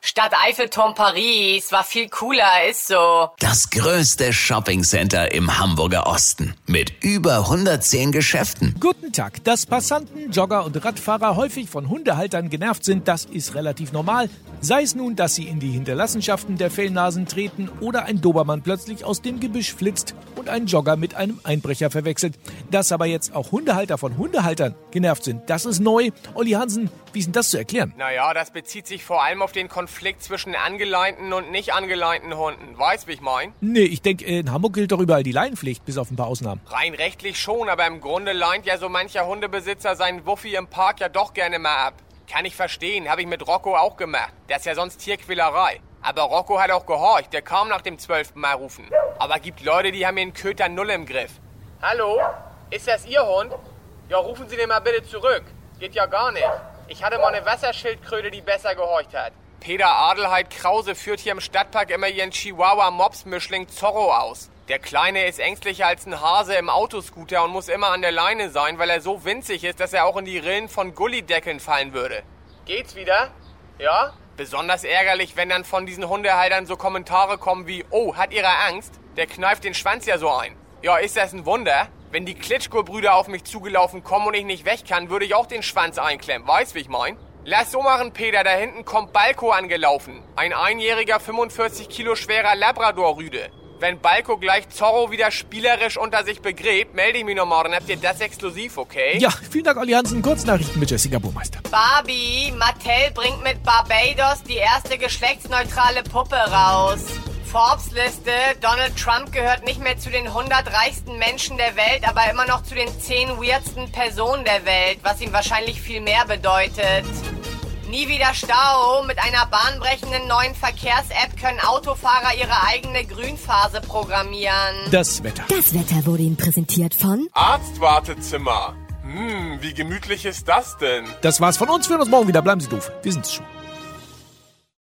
Stadt Eiffelturm Paris war viel cooler, ist so. Das größte Shoppingcenter im Hamburger Osten mit über 110 Geschäften. Guten Tag. Dass Passanten, Jogger und Radfahrer häufig von Hundehaltern genervt sind, das ist relativ normal. Sei es nun, dass sie in die Hinterlassenschaften der Fellnasen treten oder ein Dobermann plötzlich aus dem Gebüsch flitzt und ein Jogger mit einem Einbrecher verwechselt. Dass aber jetzt auch Hundehalter von Hundehaltern genervt sind, das ist neu. Olli Hansen, wie ist denn das zu erklären? Naja, das bezieht sich vor allem auf den Konflikt zwischen angeleinten und nicht angeleinten Hunden. Weißt, wie ich mein? Nee, ich denke, in Hamburg gilt doch überall die Leinenpflicht, bis auf ein paar Ausnahmen. Rein rechtlich schon, aber im Grunde leint ja so mancher Hundebesitzer seinen Wuffi im Park ja doch gerne mal ab. Kann ich verstehen, habe ich mit Rocco auch gemacht. Das ist ja sonst Tierquälerei. Aber Rocco hat auch gehorcht, der kam nach dem zwölften Mal rufen. Aber gibt Leute, die haben den Köter null im Griff. Hallo? Ist das Ihr Hund? Ja, rufen Sie den mal bitte zurück. Geht ja gar nicht. Ich hatte mal eine Wasserschildkröte, die besser gehorcht hat. Peter Adelheid Krause führt hier im Stadtpark immer ihren Chihuahua-Mops-Mischling Zorro aus. Der Kleine ist ängstlicher als ein Hase im Autoscooter und muss immer an der Leine sein, weil er so winzig ist, dass er auch in die Rillen von Gullideckeln fallen würde. Geht's wieder? Ja? Besonders ärgerlich, wenn dann von diesen Hundehaltern so Kommentare kommen wie, oh, hat ihre Angst? Der kneift den Schwanz ja so ein. Ja, ist das ein Wunder? Wenn die Klitschko-Brüder auf mich zugelaufen kommen und ich nicht weg kann, würde ich auch den Schwanz einklemmen. Weißt, wie ich mein? Lass so machen, Peter. Da hinten kommt Balko angelaufen. Ein einjähriger, 45 Kilo schwerer Labrador-Rüde. Wenn Balko gleich Zorro wieder spielerisch unter sich begräbt, melde ich mich nochmal, dann habt ihr das exklusiv, okay? Ja, vielen Dank, Olli Hansen. Kurznachrichten mit Jessica Burmeister. Barbie, Mattel bringt mit Barbados die erste geschlechtsneutrale Puppe raus. Forbes-Liste, Donald Trump gehört nicht mehr zu den 100 reichsten Menschen der Welt, aber immer noch zu den 10 weirdsten Personen der Welt, was ihm wahrscheinlich viel mehr bedeutet. Nie wieder Stau. Mit einer bahnbrechenden neuen Verkehrs-App können Autofahrer ihre eigene Grünphase programmieren. Das Wetter. Das Wetter wurde Ihnen präsentiert von Arztwartezimmer. Hm, wie gemütlich ist das denn? Das war's von uns. Wir hören uns morgen wieder. Bleiben Sie doof. Wir sind's schon.